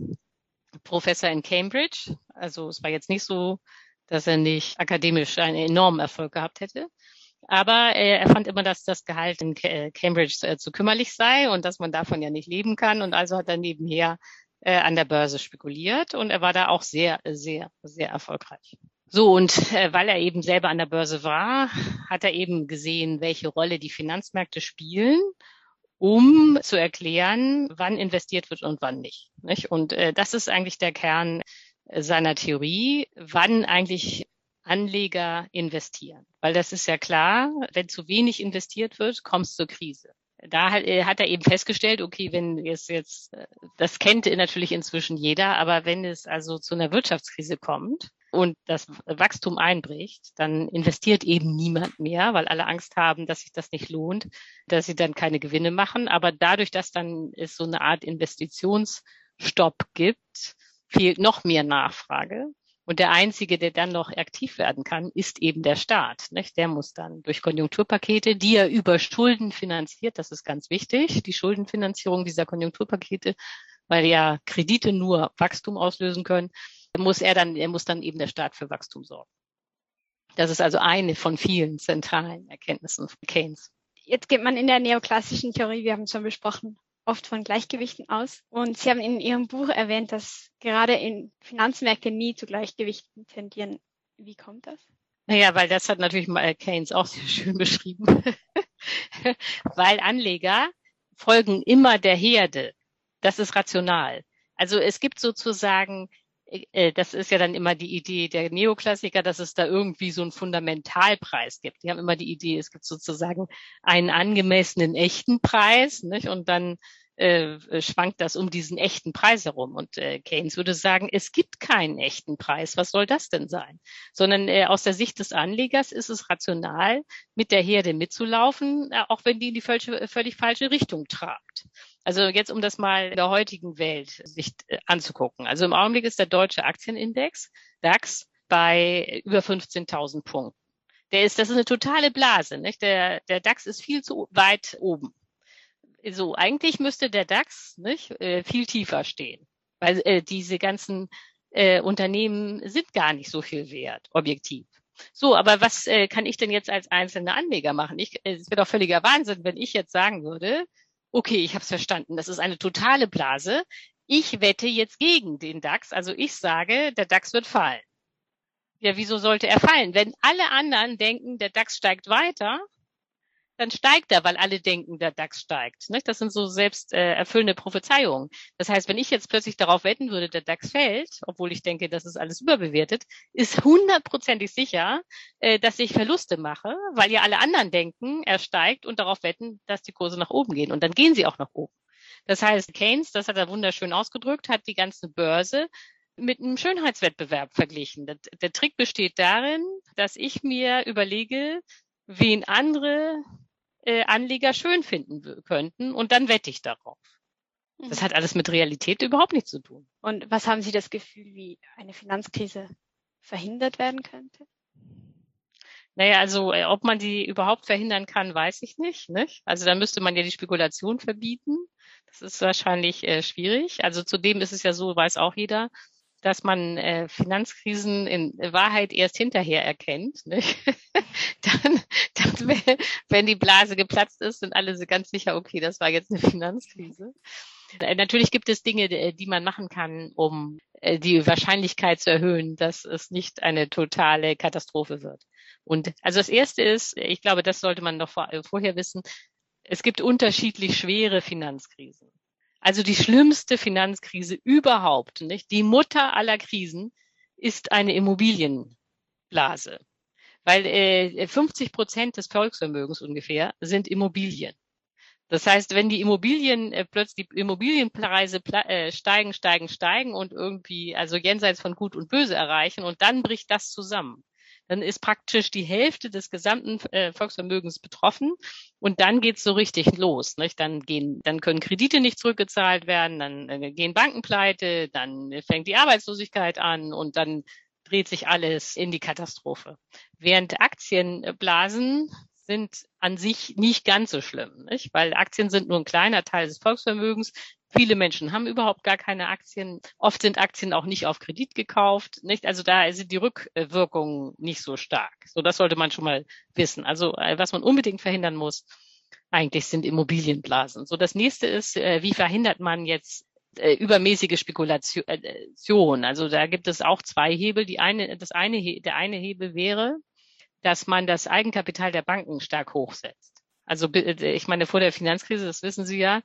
Professor in Cambridge. Also es war jetzt nicht so, dass er nicht akademisch einen enormen Erfolg gehabt hätte. Aber er fand immer, dass das Gehalt in äh, Cambridge äh, zu kümmerlich sei und dass man davon ja nicht leben kann. Und also hat er nebenher äh, an der Börse spekuliert und er war da auch sehr, sehr, sehr erfolgreich. So, und äh, weil er eben selber an der Börse war, hat er eben gesehen, welche Rolle die Finanzmärkte spielen, um zu erklären, wann investiert wird und wann nicht. nicht? Und äh, das ist eigentlich der Kern seiner Theorie, wann eigentlich Anleger investieren. Weil das ist ja klar, wenn zu wenig investiert wird, kommt es zur Krise. Da hat, äh, hat er eben festgestellt, okay, wenn es jetzt, äh, das kennt natürlich inzwischen jeder, aber wenn es also zu einer Wirtschaftskrise kommt und das Wachstum einbricht, dann investiert eben niemand mehr, weil alle Angst haben, dass sich das nicht lohnt, dass sie dann keine Gewinne machen. Aber dadurch, dass dann es so eine Art Investitionsstopp gibt, fehlt noch mehr Nachfrage. Und der Einzige, der dann noch aktiv werden kann, ist eben der Staat. Nicht? Der muss dann durch Konjunkturpakete, die er über Schulden finanziert, das ist ganz wichtig, die Schuldenfinanzierung dieser Konjunkturpakete, weil ja Kredite nur Wachstum auslösen können, muss er dann, er muss dann eben der Staat für Wachstum sorgen. Das ist also eine von vielen zentralen Erkenntnissen von Keynes. Jetzt geht man in der neoklassischen Theorie, wir haben es schon besprochen, oft von Gleichgewichten aus. Und Sie haben in Ihrem Buch erwähnt, dass gerade in Finanzmärkte nie zu Gleichgewichten tendieren. Wie kommt das? Naja, weil das hat natürlich mal Keynes auch sehr schön beschrieben. weil Anleger folgen immer der Herde. Das ist rational. Also es gibt sozusagen das ist ja dann immer die Idee der Neoklassiker, dass es da irgendwie so einen Fundamentalpreis gibt. Die haben immer die Idee, es gibt sozusagen einen angemessenen echten Preis, nicht? Und dann äh, schwankt das um diesen echten Preis herum. Und äh, Keynes würde sagen, es gibt keinen echten Preis. Was soll das denn sein? Sondern äh, aus der Sicht des Anlegers ist es rational, mit der Herde mitzulaufen, äh, auch wenn die in die falsche, völlig falsche Richtung trabt. Also jetzt, um das mal in der heutigen Welt sich äh, anzugucken. Also im Augenblick ist der deutsche Aktienindex, DAX, bei über 15.000 Punkten. Der ist, das ist eine totale Blase, nicht? Der, der DAX ist viel zu weit oben. So, eigentlich müsste der DAX nicht, äh, viel tiefer stehen, weil äh, diese ganzen äh, Unternehmen sind gar nicht so viel wert, objektiv. So, aber was äh, kann ich denn jetzt als einzelner Anleger machen? Ich, äh, es wäre doch völliger Wahnsinn, wenn ich jetzt sagen würde, okay, ich habe es verstanden, das ist eine totale Blase. Ich wette jetzt gegen den DAX. Also ich sage, der DAX wird fallen. Ja, wieso sollte er fallen? Wenn alle anderen denken, der DAX steigt weiter, dann steigt er, weil alle denken, der DAX steigt. Das sind so selbst äh, erfüllende Prophezeiungen. Das heißt, wenn ich jetzt plötzlich darauf wetten würde, der DAX fällt, obwohl ich denke, das ist alles überbewertet, ist hundertprozentig sicher, äh, dass ich Verluste mache, weil ja alle anderen denken, er steigt und darauf wetten, dass die Kurse nach oben gehen. Und dann gehen sie auch nach oben. Das heißt, Keynes, das hat er wunderschön ausgedrückt, hat die ganze Börse mit einem Schönheitswettbewerb verglichen. Der, der Trick besteht darin, dass ich mir überlege, wen andere äh, Anleger schön finden könnten und dann wette ich darauf. Das mhm. hat alles mit Realität überhaupt nichts zu tun. Und was haben Sie das Gefühl, wie eine Finanzkrise verhindert werden könnte? Naja, also äh, ob man die überhaupt verhindern kann, weiß ich nicht. nicht? Also da müsste man ja die Spekulation verbieten. Das ist wahrscheinlich äh, schwierig. Also zudem ist es ja so, weiß auch jeder, dass man äh, Finanzkrisen in Wahrheit erst hinterher erkennt. Nicht? dann, dann, wenn die Blase geplatzt ist, sind alle ganz sicher, okay, das war jetzt eine Finanzkrise. Äh, natürlich gibt es Dinge, die man machen kann, um äh, die Wahrscheinlichkeit zu erhöhen, dass es nicht eine totale Katastrophe wird. Und also das erste ist, ich glaube, das sollte man noch vor, vorher wissen, es gibt unterschiedlich schwere Finanzkrisen. Also die schlimmste Finanzkrise überhaupt, nicht? Die Mutter aller Krisen ist eine Immobilienblase. Weil äh, 50 Prozent des Volksvermögens ungefähr sind Immobilien. Das heißt, wenn die Immobilien äh, plötzlich die Immobilienpreise äh, steigen, steigen, steigen und irgendwie also jenseits von Gut und Böse erreichen und dann bricht das zusammen dann ist praktisch die Hälfte des gesamten äh, Volksvermögens betroffen und dann geht's so richtig los. Nicht? Dann gehen, dann können Kredite nicht zurückgezahlt werden, dann äh, gehen Banken pleite, dann fängt die Arbeitslosigkeit an und dann dreht sich alles in die Katastrophe. Während Aktienblasen sind an sich nicht ganz so schlimm, nicht? weil Aktien sind nur ein kleiner Teil des Volksvermögens. Viele Menschen haben überhaupt gar keine Aktien. Oft sind Aktien auch nicht auf Kredit gekauft. Nicht? Also da sind die Rückwirkungen nicht so stark. So, das sollte man schon mal wissen. Also äh, was man unbedingt verhindern muss, eigentlich sind Immobilienblasen. So, das nächste ist, äh, wie verhindert man jetzt äh, übermäßige Spekulation? Also da gibt es auch zwei Hebel. Die eine, das eine, der eine Hebel wäre, dass man das Eigenkapital der Banken stark hochsetzt. Also ich meine, vor der Finanzkrise, das wissen Sie ja,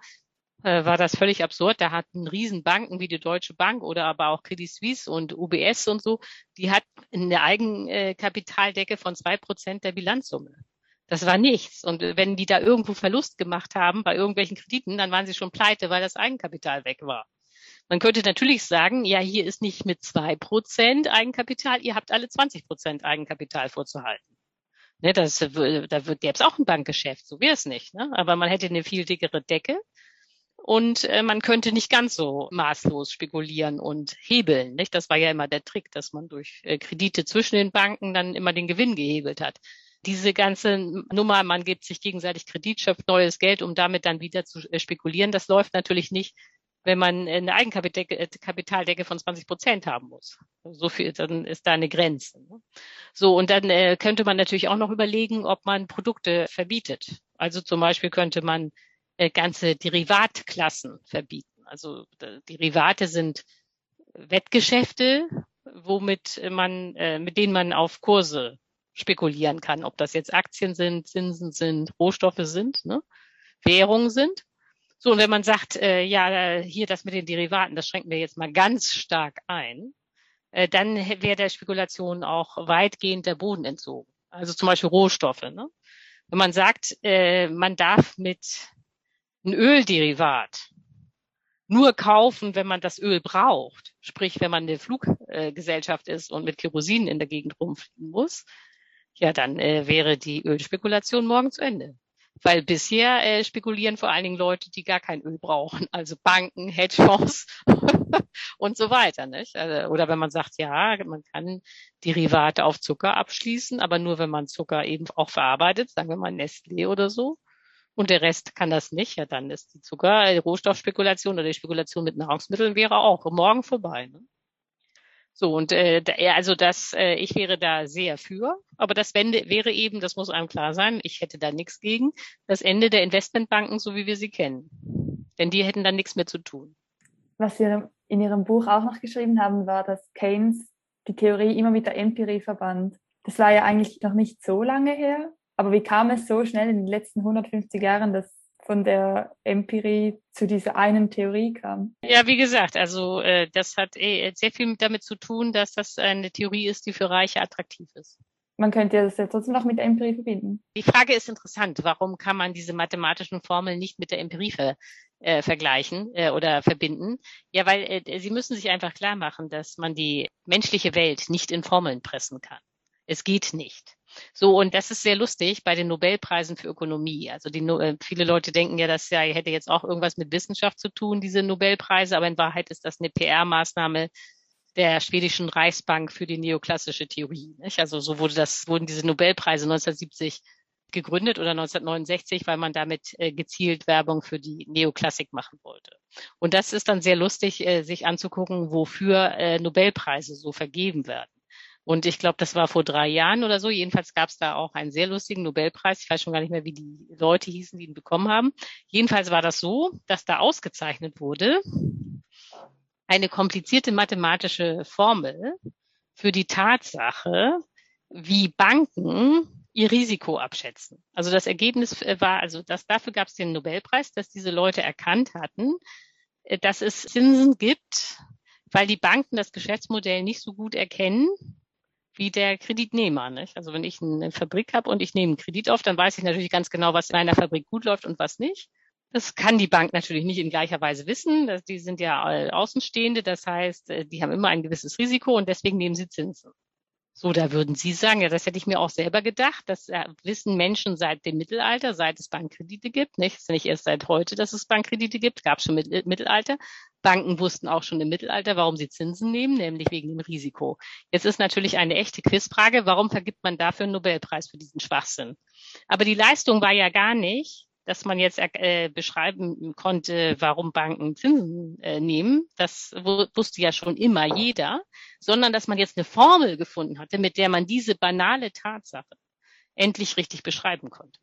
äh, war das völlig absurd. Da hatten Riesenbanken wie die Deutsche Bank oder aber auch Credit Suisse und UBS und so, die hatten eine Eigenkapitaldecke von zwei Prozent der Bilanzsumme. Das war nichts. Und wenn die da irgendwo Verlust gemacht haben bei irgendwelchen Krediten, dann waren sie schon pleite, weil das Eigenkapital weg war. Man könnte natürlich sagen, ja, hier ist nicht mit zwei Prozent Eigenkapital, ihr habt alle 20 Prozent Eigenkapital vorzuhalten. Ne, das, da gäbe es auch ein Bankgeschäft, so wäre es nicht. Ne? Aber man hätte eine viel dickere Decke und äh, man könnte nicht ganz so maßlos spekulieren und hebeln. Nicht? Das war ja immer der Trick, dass man durch äh, Kredite zwischen den Banken dann immer den Gewinn gehebelt hat. Diese ganze Nummer, man gibt sich gegenseitig Kredit, schöpft neues Geld, um damit dann wieder zu äh, spekulieren, das läuft natürlich nicht, wenn man eine Eigenkapitaldecke von 20 Prozent haben muss. So viel, dann ist da eine Grenze. Ne? So, und dann äh, könnte man natürlich auch noch überlegen, ob man Produkte verbietet. Also zum Beispiel könnte man äh, ganze Derivatklassen verbieten. Also Derivate sind Wettgeschäfte, womit man, äh, mit denen man auf Kurse spekulieren kann, ob das jetzt Aktien sind, Zinsen sind, Rohstoffe sind, ne? Währungen sind. So, und wenn man sagt, äh, ja, hier das mit den Derivaten, das schränken wir jetzt mal ganz stark ein, äh, dann wäre der Spekulation auch weitgehend der Boden entzogen. Also zum Beispiel Rohstoffe. Ne? Wenn man sagt, äh, man darf mit ein Ölderivat nur kaufen, wenn man das Öl braucht, sprich, wenn man eine Fluggesellschaft ist und mit Kerosin in der Gegend rumfliegen muss, ja, dann äh, wäre die Ölspekulation morgen zu Ende. Weil bisher äh, spekulieren vor allen Dingen Leute, die gar kein Öl brauchen, also Banken, Hedgefonds und so weiter. Nicht? Also, oder wenn man sagt, ja, man kann Derivate auf Zucker abschließen, aber nur wenn man Zucker eben auch verarbeitet, sagen wir mal Nestlé oder so. Und der Rest kann das nicht, ja, dann ist die Zucker, die Rohstoffspekulation oder die Spekulation mit Nahrungsmitteln wäre auch morgen vorbei. Ne? So, und äh, also das, äh, ich wäre da sehr für, aber das Ende wäre eben, das muss einem klar sein, ich hätte da nichts gegen, das Ende der Investmentbanken, so wie wir sie kennen. Denn die hätten dann nichts mehr zu tun. Was Sie in Ihrem Buch auch noch geschrieben haben, war, dass Keynes die Theorie immer mit der Empirie verband. Das war ja eigentlich noch nicht so lange her, aber wie kam es so schnell in den letzten 150 Jahren, dass von der Empirie zu dieser einen Theorie kam. Ja, wie gesagt, also äh, das hat äh, sehr viel damit zu tun, dass das eine Theorie ist, die für Reiche attraktiv ist. Man könnte das ja trotzdem noch mit der Empirie verbinden. Die Frage ist interessant. Warum kann man diese mathematischen Formeln nicht mit der Empirie ver, äh, vergleichen äh, oder verbinden? Ja, weil äh, Sie müssen sich einfach klar machen, dass man die menschliche Welt nicht in Formeln pressen kann. Es geht nicht. So, und das ist sehr lustig bei den Nobelpreisen für Ökonomie. Also die, äh, viele Leute denken ja, das ja, hätte jetzt auch irgendwas mit Wissenschaft zu tun, diese Nobelpreise, aber in Wahrheit ist das eine PR-Maßnahme der schwedischen Reichsbank für die neoklassische Theorie. Nicht? Also so wurde das, wurden diese Nobelpreise 1970 gegründet oder 1969, weil man damit äh, gezielt Werbung für die Neoklassik machen wollte. Und das ist dann sehr lustig, äh, sich anzugucken, wofür äh, Nobelpreise so vergeben werden. Und ich glaube, das war vor drei Jahren oder so. Jedenfalls gab es da auch einen sehr lustigen Nobelpreis. Ich weiß schon gar nicht mehr, wie die Leute hießen, die ihn bekommen haben. Jedenfalls war das so, dass da ausgezeichnet wurde eine komplizierte mathematische Formel für die Tatsache, wie Banken ihr Risiko abschätzen. Also das Ergebnis war, also das, dafür gab es den Nobelpreis, dass diese Leute erkannt hatten, äh, dass es Zinsen gibt, weil die Banken das Geschäftsmodell nicht so gut erkennen wie der Kreditnehmer. Nicht? Also wenn ich eine Fabrik habe und ich nehme einen Kredit auf, dann weiß ich natürlich ganz genau, was in einer Fabrik gut läuft und was nicht. Das kann die Bank natürlich nicht in gleicher Weise wissen. Die sind ja Außenstehende, das heißt, äh, die haben immer ein gewisses Risiko und deswegen nehmen sie Zinsen. So, da würden Sie sagen, ja, das hätte ich mir auch selber gedacht. Das äh, wissen Menschen seit dem Mittelalter, seit es Bankkredite gibt. Nicht? Es ist nicht erst seit heute, dass es Bankkredite gibt. Gab es schon im Mittelalter. Banken wussten auch schon im Mittelalter, warum sie Zinsen nehmen, nämlich wegen dem Risiko. Jetzt ist natürlich eine echte Quizfrage, warum vergibt man dafür einen Nobelpreis für diesen Schwachsinn? Aber die Leistung war ja gar nicht, dass man jetzt äh, beschreiben konnte, warum Banken Zinsen äh, nehmen. Das wusste ja schon immer jeder, sondern dass man jetzt eine Formel gefunden hatte, mit der man diese banale Tatsache endlich richtig beschreiben konnte.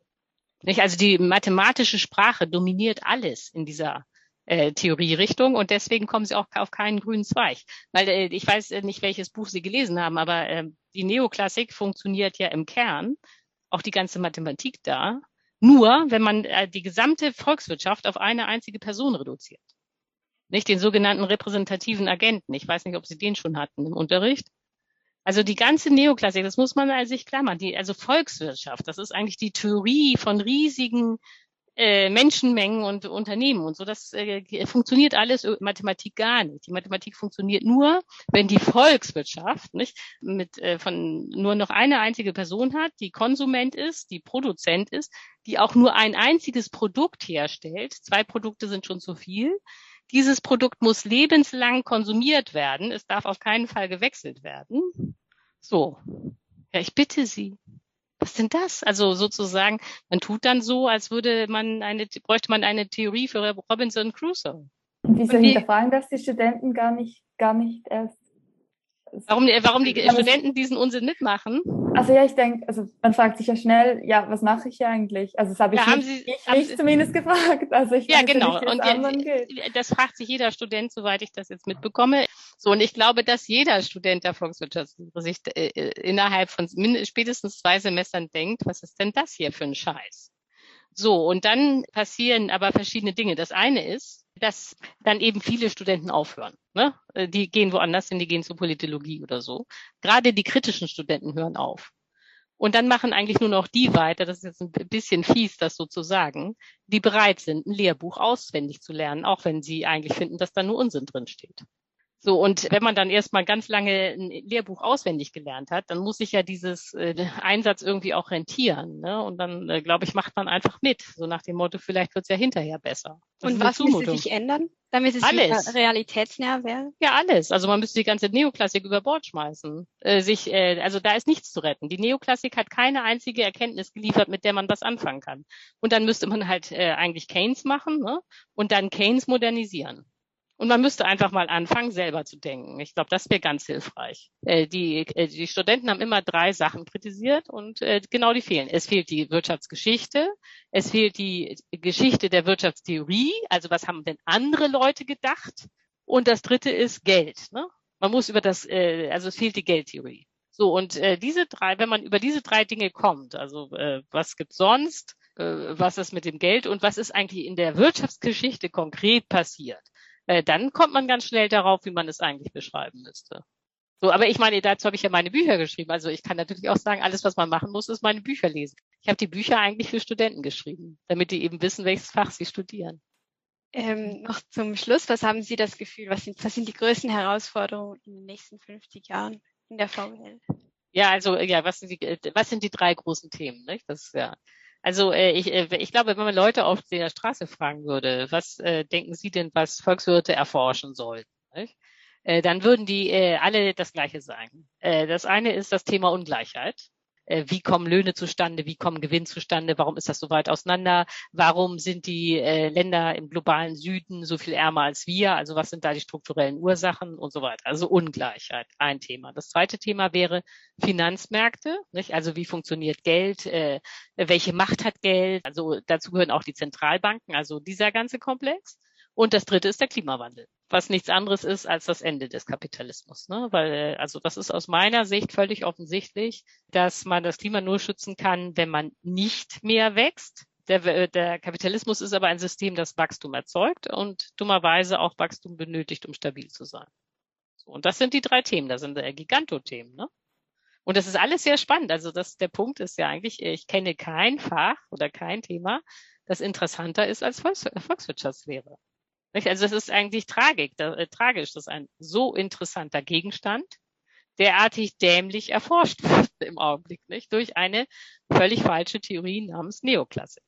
Nicht? Also die mathematische Sprache dominiert alles in dieser äh, Theorierichtung und deswegen kommen sie auch auf keinen grünen Zweig. Weil äh, ich weiß äh, nicht, welches Buch Sie gelesen haben, aber äh, die Neoklassik funktioniert ja im Kern, auch die ganze Mathematik da, nur, wenn man äh, die gesamte Volkswirtschaft auf eine einzige Person reduziert. Nicht den sogenannten repräsentativen Agenten. Ich weiß nicht, ob Sie den schon hatten im Unterricht. Also die ganze Neoklassik, das muss man sich klar machen. Die, also Volkswirtschaft, das ist eigentlich die Theorie von riesigen äh, Menschenmengen und Unternehmen und so. Das äh, funktioniert alles äh, Mathematik gar nicht. Die Mathematik funktioniert nur, wenn die Volkswirtschaft nicht mit äh, von nur noch eine einzige Person hat, die Konsument ist, die Produzent ist, die auch nur ein einziges Produkt herstellt. Zwei Produkte sind schon zu viel. Dieses Produkt muss lebenslang konsumiert werden. Es darf auf keinen Fall gewechselt werden. So. Ja, ich bitte Sie was denn das? Also sozusagen, man tut dann so, als würde man eine, bräuchte man eine Theorie für Robinson Crusoe. Und wieso und hinterfragen das die Studenten gar nicht, gar nicht erst? Warum, warum die Studenten diesen Unsinn mitmachen? Also ja, ich denke, also man fragt sich ja schnell, ja, was mache ich hier eigentlich? Also das habe ich, ja, nicht, Sie, ich mich zumindest gefragt. Also ich ja, genau. Nicht, und ja, das fragt sich jeder Student, soweit ich das jetzt mitbekomme. So, und ich glaube, dass jeder Student der Volkswirtschaftslehre sich äh, äh innerhalb von spätestens zwei Semestern denkt, was ist denn das hier für ein Scheiß? So, und dann passieren aber verschiedene Dinge. Das eine ist, dass dann eben viele Studenten aufhören. Ne? Äh, die gehen woanders hin, die gehen zur Politologie oder so. Gerade die kritischen Studenten hören auf. Und dann machen eigentlich nur noch die weiter, das ist jetzt ein bisschen fies, das so zu sagen, die bereit sind, ein Lehrbuch auswendig zu lernen, auch wenn sie eigentlich finden, dass da nur Unsinn drin steht. So, und wenn man dann erstmal ganz lange ein Lehrbuch auswendig gelernt hat, dann muss sich ja dieses äh, Einsatz irgendwie auch rentieren. Ne? Und dann, äh, glaube ich, macht man einfach mit, so nach dem Motto, vielleicht wird's ja hinterher besser. Das und was müsste sich ändern, damit es alles. realitätsnäher wäre? Ja, alles. Also man müsste die ganze Neoklassik über Bord schmeißen. Äh, sich, äh, also da ist nichts zu retten. Die Neoklassik hat keine einzige Erkenntnis geliefert, mit der man was anfangen kann. Und dann müsste man halt äh, eigentlich Keynes machen ne? und dann Keynes modernisieren. Und man müsste einfach mal anfangen, selber zu denken. Ich glaube, das wäre ganz hilfreich. Äh, die, äh, die Studenten haben immer drei Sachen kritisiert und äh, genau die fehlen. Es fehlt die Wirtschaftsgeschichte, es fehlt die Geschichte der Wirtschaftstheorie, also was haben denn andere Leute gedacht? Und das dritte ist Geld. Ne? Man muss über das, äh, also es fehlt die Geldtheorie. So, und äh, diese drei, wenn man über diese drei Dinge kommt, also äh, was gibt's sonst, äh, was ist mit dem Geld und was ist eigentlich in der Wirtschaftsgeschichte konkret passiert, äh, dann kommt man ganz schnell darauf, wie man es eigentlich beschreiben müsste. So, aber ich meine, dazu habe ich ja meine Bücher geschrieben. Also ich kann natürlich auch sagen, alles, was man machen muss, ist meine Bücher lesen. Ich habe die Bücher eigentlich für Studenten geschrieben, damit die eben wissen, welches Fach sie studieren. Ähm, noch zum Schluss, was haben Sie das Gefühl, was sind, was sind die größten Herausforderungen in den nächsten 50 Jahren in der VWL? Ja, also ja, was sind die, was sind die drei großen Themen? Nicht? Das ist ja also äh, ich, äh, ich glaube, wenn man Leute auf der Straße fragen würde, was äh, denken Sie denn, was Volkswirte erforschen sollten, äh, dann würden die äh, alle das Gleiche sagen. Äh, das eine ist das Thema Ungleichheit. Äh, wie kommen Löhne zustande, wie kommen Gewinn zustande, warum ist das so weit auseinander, warum sind die äh, Länder im globalen Süden so viel ärmer als wir, also was sind da die strukturellen Ursachen und so weiter. Also Ungleichheit, ein Thema. Das zweite Thema wäre Finanzmärkte, nicht? also wie funktioniert Geld, äh, welche Macht hat Geld, also dazu gehören auch die Zentralbanken, also dieser ganze Komplex. Und das dritte ist der Klimawandel, was nichts anderes ist als das Ende des Kapitalismus. Ne? Weil, äh, also das ist aus meiner Sicht völlig offensichtlich, dass man das Klima nur schützen kann, wenn man nicht mehr wächst. Der, äh, der Kapitalismus ist aber ein System, das Wachstum erzeugt und dummerweise auch Wachstum benötigt, um stabil zu sein. So, und das sind die drei Themen, das sind äh, Gigantothemen. Ne? Und das ist alles sehr spannend. Also das, der Punkt ist ja eigentlich, ich kenne kein Fach oder kein Thema, das interessanter ist als Volks Volkswirtschaftslehre. Also es ist eigentlich tragik, äh, tragisch, dass ein so interessanter Gegenstand derartig dämlich erforscht wird im Augenblick, nicht? Durch eine völlig falsche Theorie namens Neoklassik.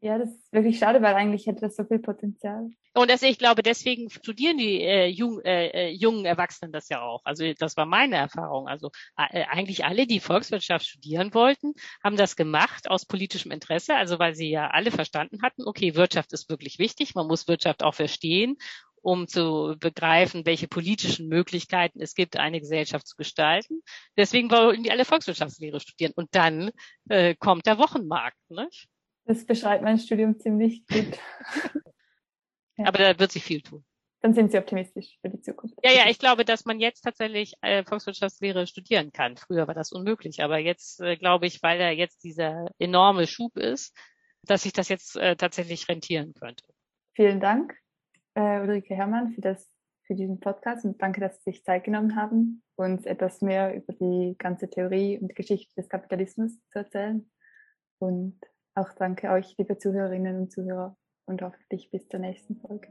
Ja, das ist wirklich schade, weil eigentlich hätte das so viel Potenzial. Und das, ich glaube, deswegen studieren die äh, jung, äh, äh, jungen Erwachsenen das ja auch. Also das war meine Erfahrung. Also äh, eigentlich alle, die Volkswirtschaft studieren wollten, haben das gemacht aus politischem Interesse. Also weil sie ja alle verstanden hatten, okay, Wirtschaft ist wirklich wichtig. Man muss Wirtschaft auch verstehen um zu begreifen, welche politischen Möglichkeiten es gibt, eine Gesellschaft zu gestalten. Deswegen wollten die alle Volkswirtschaftslehre studieren. Und dann äh, kommt der Wochenmarkt. Nicht? Das beschreibt mein Studium ziemlich gut. ja. Aber da wird sich viel tun. Dann sind Sie optimistisch für die Zukunft. Ja, ja, ich glaube, dass man jetzt tatsächlich äh, Volkswirtschaftslehre studieren kann. Früher war das unmöglich, aber jetzt äh, glaube ich, weil da jetzt dieser enorme Schub ist, dass sich das jetzt äh, tatsächlich rentieren könnte. Vielen Dank, äh, Ulrike Herrmann, für das für diesen Podcast und danke, dass Sie sich Zeit genommen haben, uns etwas mehr über die ganze Theorie und Geschichte des Kapitalismus zu erzählen. Und auch danke euch, liebe Zuhörerinnen und Zuhörer, und hoffentlich bis zur nächsten Folge.